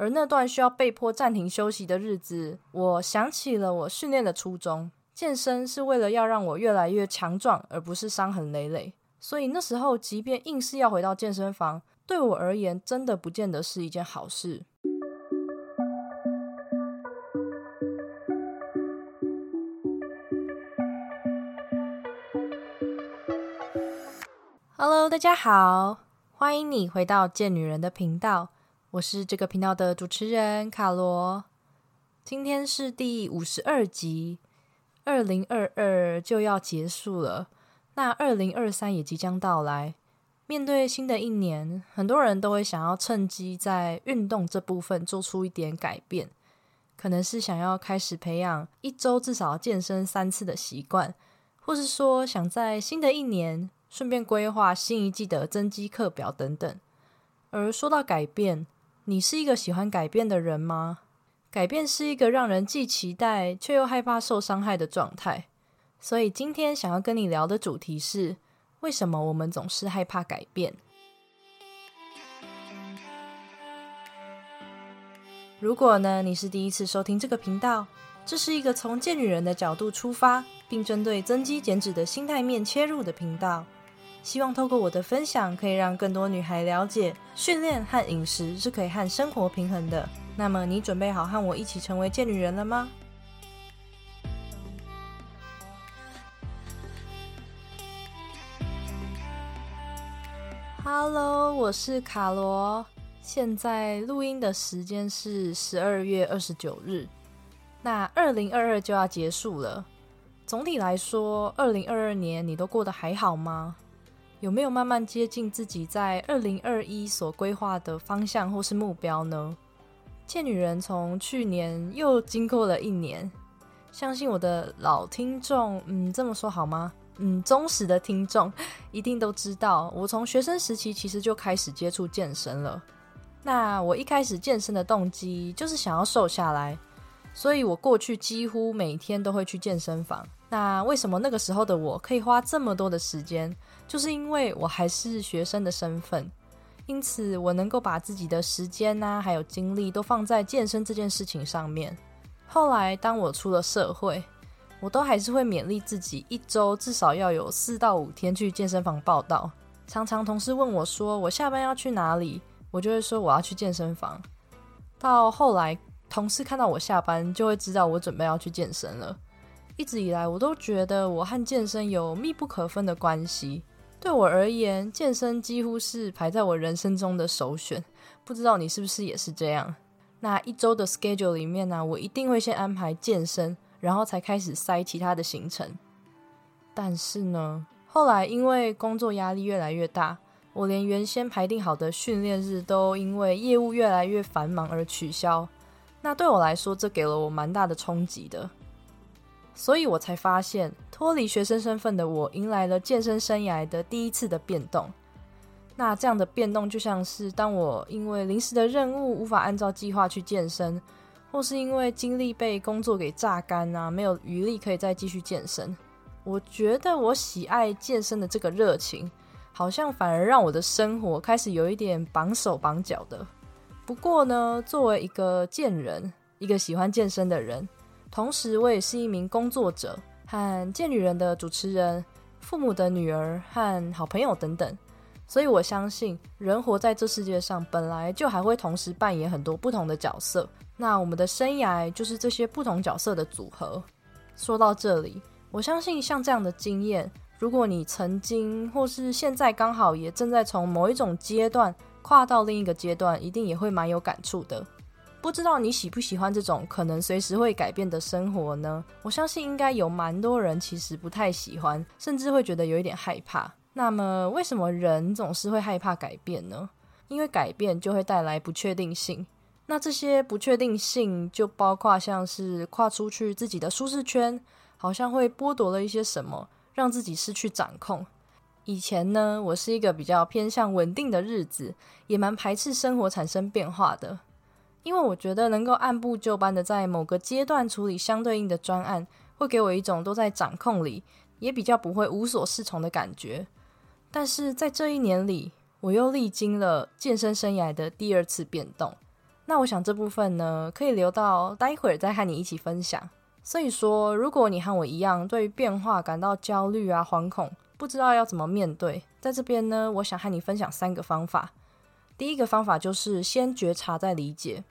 而那段需要被迫暂停休息的日子，我想起了我训练的初衷：健身是为了要让我越来越强壮，而不是伤痕累累。所以那时候，即便硬是要回到健身房，对我而言，真的不见得是一件好事。Hello，大家好，欢迎你回到贱女人的频道。我是这个频道的主持人卡罗，今天是第五十二集，二零二二就要结束了，那二零二三也即将到来。面对新的一年，很多人都会想要趁机在运动这部分做出一点改变，可能是想要开始培养一周至少健身三次的习惯，或是说想在新的一年顺便规划新一季的增肌课表等等。而说到改变，你是一个喜欢改变的人吗？改变是一个让人既期待却又害怕受伤害的状态。所以今天想要跟你聊的主题是：为什么我们总是害怕改变？如果呢，你是第一次收听这个频道，这是一个从贱女人的角度出发，并针对增肌减脂的心态面切入的频道。希望透过我的分享，可以让更多女孩了解训练和饮食是可以和生活平衡的。那么，你准备好和我一起成为贱女人了吗？Hello，我是卡罗。现在录音的时间是十二月二十九日。那二零二二就要结束了。总体来说，二零二二年你都过得还好吗？有没有慢慢接近自己在二零二一所规划的方向或是目标呢？贱女人从去年又经过了一年，相信我的老听众，嗯，这么说好吗？嗯，忠实的听众 一定都知道，我从学生时期其实就开始接触健身了。那我一开始健身的动机就是想要瘦下来，所以我过去几乎每天都会去健身房。那为什么那个时候的我可以花这么多的时间？就是因为我还是学生的身份，因此我能够把自己的时间呐，还有精力都放在健身这件事情上面。后来当我出了社会，我都还是会勉励自己，一周至少要有四到五天去健身房报道。常常同事问我说我下班要去哪里，我就会说我要去健身房。到后来，同事看到我下班，就会知道我准备要去健身了。一直以来，我都觉得我和健身有密不可分的关系。对我而言，健身几乎是排在我人生中的首选。不知道你是不是也是这样？那一周的 schedule 里面呢，我一定会先安排健身，然后才开始塞其他的行程。但是呢，后来因为工作压力越来越大，我连原先排定好的训练日都因为业务越来越繁忙而取消。那对我来说，这给了我蛮大的冲击的。所以我才发现，脱离学生身份的我，迎来了健身生涯的第一次的变动。那这样的变动，就像是当我因为临时的任务无法按照计划去健身，或是因为精力被工作给榨干啊，没有余力可以再继续健身。我觉得我喜爱健身的这个热情，好像反而让我的生活开始有一点绑手绑脚的。不过呢，作为一个健人，一个喜欢健身的人。同时，我也是一名工作者和贱女人的主持人、父母的女儿和好朋友等等，所以我相信人活在这世界上，本来就还会同时扮演很多不同的角色。那我们的生涯就是这些不同角色的组合。说到这里，我相信像这样的经验，如果你曾经或是现在刚好也正在从某一种阶段跨到另一个阶段，一定也会蛮有感触的。不知道你喜不喜欢这种可能随时会改变的生活呢？我相信应该有蛮多人其实不太喜欢，甚至会觉得有一点害怕。那么，为什么人总是会害怕改变呢？因为改变就会带来不确定性。那这些不确定性就包括像是跨出去自己的舒适圈，好像会剥夺了一些什么，让自己失去掌控。以前呢，我是一个比较偏向稳定的日子，也蛮排斥生活产生变化的。因为我觉得能够按部就班的在某个阶段处理相对应的专案，会给我一种都在掌控里，也比较不会无所适从的感觉。但是在这一年里，我又历经了健身生涯的第二次变动。那我想这部分呢，可以留到待会儿再和你一起分享。所以说，如果你和我一样对于变化感到焦虑啊、惶恐，不知道要怎么面对，在这边呢，我想和你分享三个方法。第一个方法就是先觉察再理解。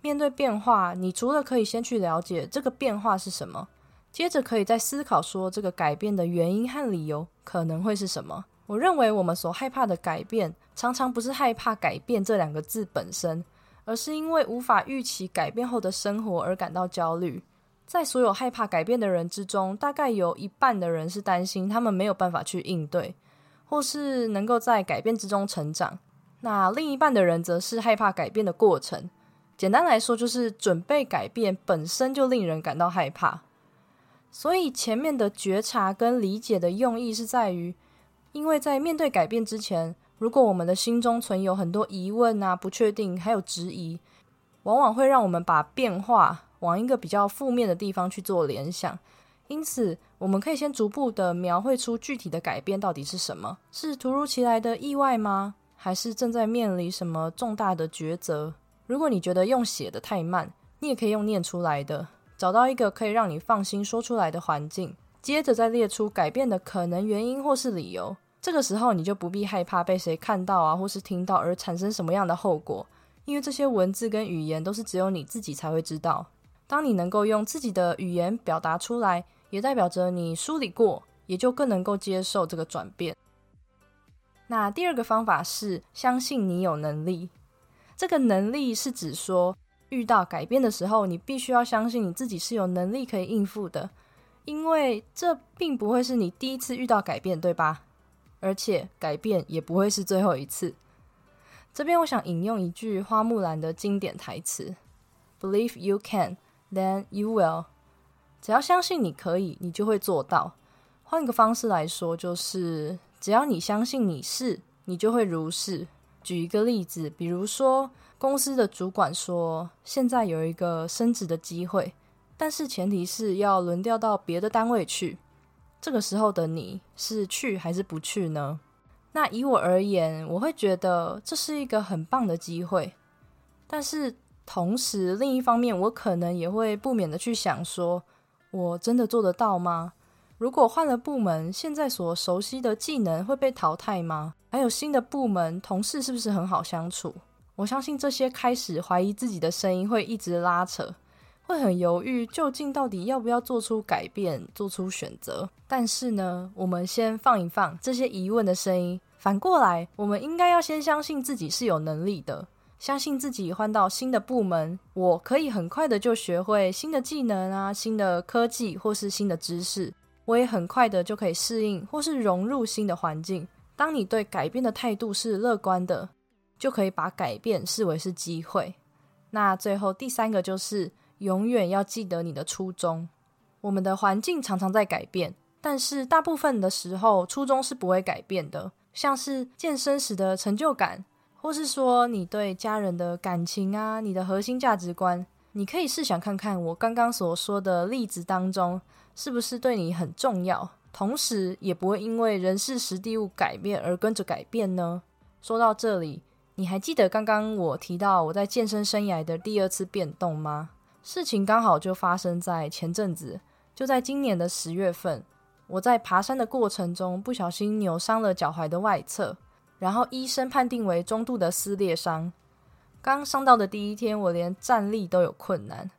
面对变化，你除了可以先去了解这个变化是什么，接着可以再思考说这个改变的原因和理由可能会是什么。我认为我们所害怕的改变，常常不是害怕改变这两个字本身。而是因为无法预期改变后的生活而感到焦虑。在所有害怕改变的人之中，大概有一半的人是担心他们没有办法去应对，或是能够在改变之中成长。那另一半的人则是害怕改变的过程。简单来说，就是准备改变本身就令人感到害怕。所以前面的觉察跟理解的用意是在于，因为在面对改变之前。如果我们的心中存有很多疑问啊、不确定，还有质疑，往往会让我们把变化往一个比较负面的地方去做联想。因此，我们可以先逐步的描绘出具体的改变到底是什么？是突如其来的意外吗？还是正在面临什么重大的抉择？如果你觉得用写的太慢，你也可以用念出来的，找到一个可以让你放心说出来的环境，接着再列出改变的可能原因或是理由。这个时候，你就不必害怕被谁看到啊，或是听到而产生什么样的后果，因为这些文字跟语言都是只有你自己才会知道。当你能够用自己的语言表达出来，也代表着你梳理过，也就更能够接受这个转变。那第二个方法是相信你有能力。这个能力是指说，遇到改变的时候，你必须要相信你自己是有能力可以应付的，因为这并不会是你第一次遇到改变，对吧？而且改变也不会是最后一次。这边我想引用一句花木兰的经典台词：“Believe you can, then you will。”只要相信你可以，你就会做到。换个方式来说，就是只要你相信你是，你就会如是。举一个例子，比如说公司的主管说，现在有一个升职的机会，但是前提是要轮调到别的单位去。这个时候的你是去还是不去呢？那以我而言，我会觉得这是一个很棒的机会。但是同时，另一方面，我可能也会不免的去想说，我真的做得到吗？如果换了部门，现在所熟悉的技能会被淘汰吗？还有新的部门，同事是不是很好相处？我相信这些开始怀疑自己的声音会一直拉扯。会很犹豫，究竟到底要不要做出改变、做出选择？但是呢，我们先放一放这些疑问的声音。反过来，我们应该要先相信自己是有能力的，相信自己换到新的部门，我可以很快的就学会新的技能啊、新的科技或是新的知识。我也很快的就可以适应或是融入新的环境。当你对改变的态度是乐观的，就可以把改变视为是机会。那最后第三个就是。永远要记得你的初衷。我们的环境常常在改变，但是大部分的时候，初衷是不会改变的。像是健身时的成就感，或是说你对家人的感情啊，你的核心价值观，你可以试想看看，我刚刚所说的例子当中，是不是对你很重要？同时，也不会因为人事实地物改变而跟着改变呢？说到这里，你还记得刚刚我提到我在健身生涯的第二次变动吗？事情刚好就发生在前阵子，就在今年的十月份，我在爬山的过程中不小心扭伤了脚踝的外侧，然后医生判定为中度的撕裂伤。刚伤到的第一天，我连站立都有困难。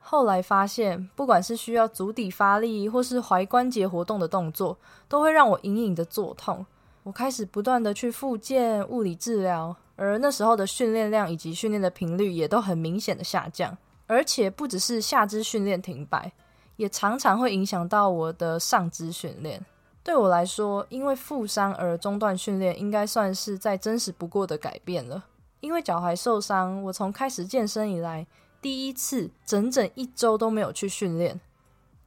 后来发现，不管是需要足底发力或是踝关节活动的动作，都会让我隐隐的作痛。我开始不断的去复健、物理治疗，而那时候的训练量以及训练的频率也都很明显的下降。而且不只是下肢训练停摆，也常常会影响到我的上肢训练。对我来说，因为负伤而中断训练，应该算是再真实不过的改变了。因为脚踝受伤，我从开始健身以来，第一次整整一周都没有去训练。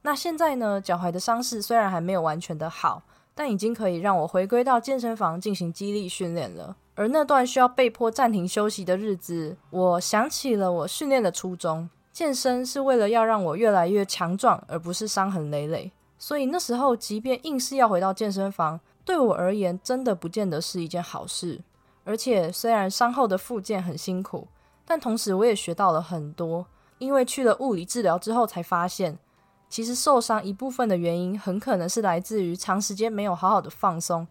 那现在呢？脚踝的伤势虽然还没有完全的好，但已经可以让我回归到健身房进行肌力训练了。而那段需要被迫暂停休息的日子，我想起了我训练的初衷：健身是为了要让我越来越强壮，而不是伤痕累累。所以那时候，即便硬是要回到健身房，对我而言真的不见得是一件好事。而且，虽然伤后的复健很辛苦，但同时我也学到了很多。因为去了物理治疗之后，才发现其实受伤一部分的原因很可能是来自于长时间没有好好的放松，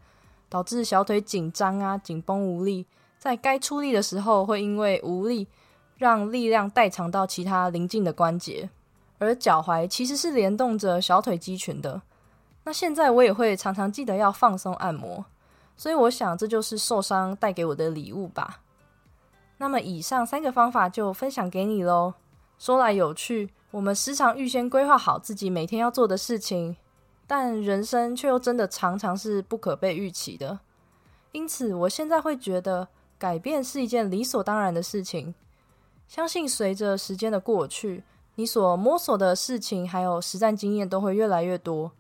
导致小腿紧张啊、紧绷无力，在该出力的时候会因为无力让力量代偿到其他邻近的关节。而脚踝其实是联动着小腿肌群的。那现在我也会常常记得要放松按摩，所以我想这就是受伤带给我的礼物吧。那么以上三个方法就分享给你喽。说来有趣，我们时常预先规划好自己每天要做的事情，但人生却又真的常常是不可被预期的。因此，我现在会觉得改变是一件理所当然的事情。相信随着时间的过去，你所摸索的事情还有实战经验都会越来越多。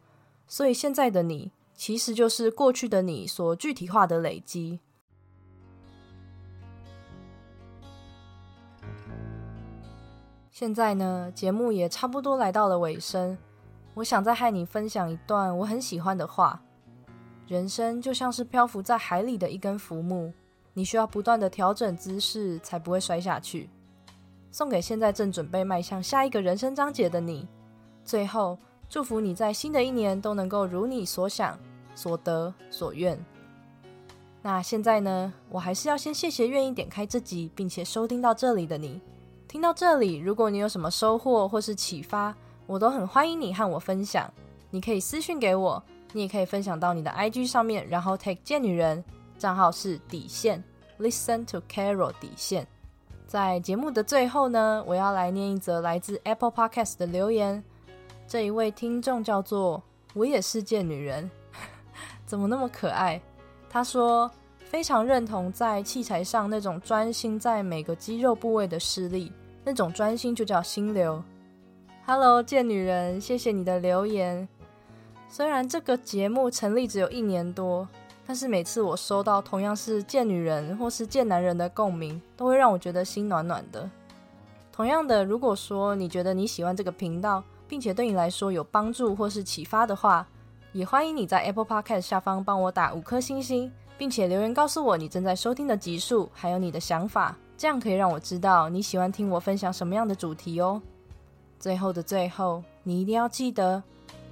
所以，现在的你其实就是过去的你所具体化的累积。现在呢，节目也差不多来到了尾声。我想再和你分享一段我很喜欢的话：人生就像是漂浮在海里的一根浮木，你需要不断的调整姿势，才不会摔下去。送给现在正准备迈向下一个人生章节的你。最后，祝福你在新的一年都能够如你所想、所得、所愿。那现在呢，我还是要先谢谢愿意点开这集并且收听到这里的你。听到这里，如果你有什么收获或是启发，我都很欢迎你和我分享。你可以私信给我，你也可以分享到你的 IG 上面，然后 take 贱女人账号是底线，listen to Carol 底线。在节目的最后呢，我要来念一则来自 Apple Podcast 的留言。这一位听众叫做我也是贱女人，怎么那么可爱？他说。非常认同在器材上那种专心在每个肌肉部位的施力，那种专心就叫心流。Hello，贱女人，谢谢你的留言。虽然这个节目成立只有一年多，但是每次我收到同样是贱女人或是贱男人的共鸣，都会让我觉得心暖暖的。同样的，如果说你觉得你喜欢这个频道，并且对你来说有帮助或是启发的话，也欢迎你在 Apple Podcast 下方帮我打五颗星星。并且留言告诉我你正在收听的集数，还有你的想法，这样可以让我知道你喜欢听我分享什么样的主题哦。最后的最后，你一定要记得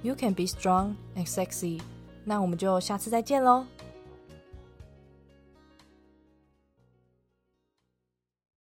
，You can be strong and sexy。那我们就下次再见喽。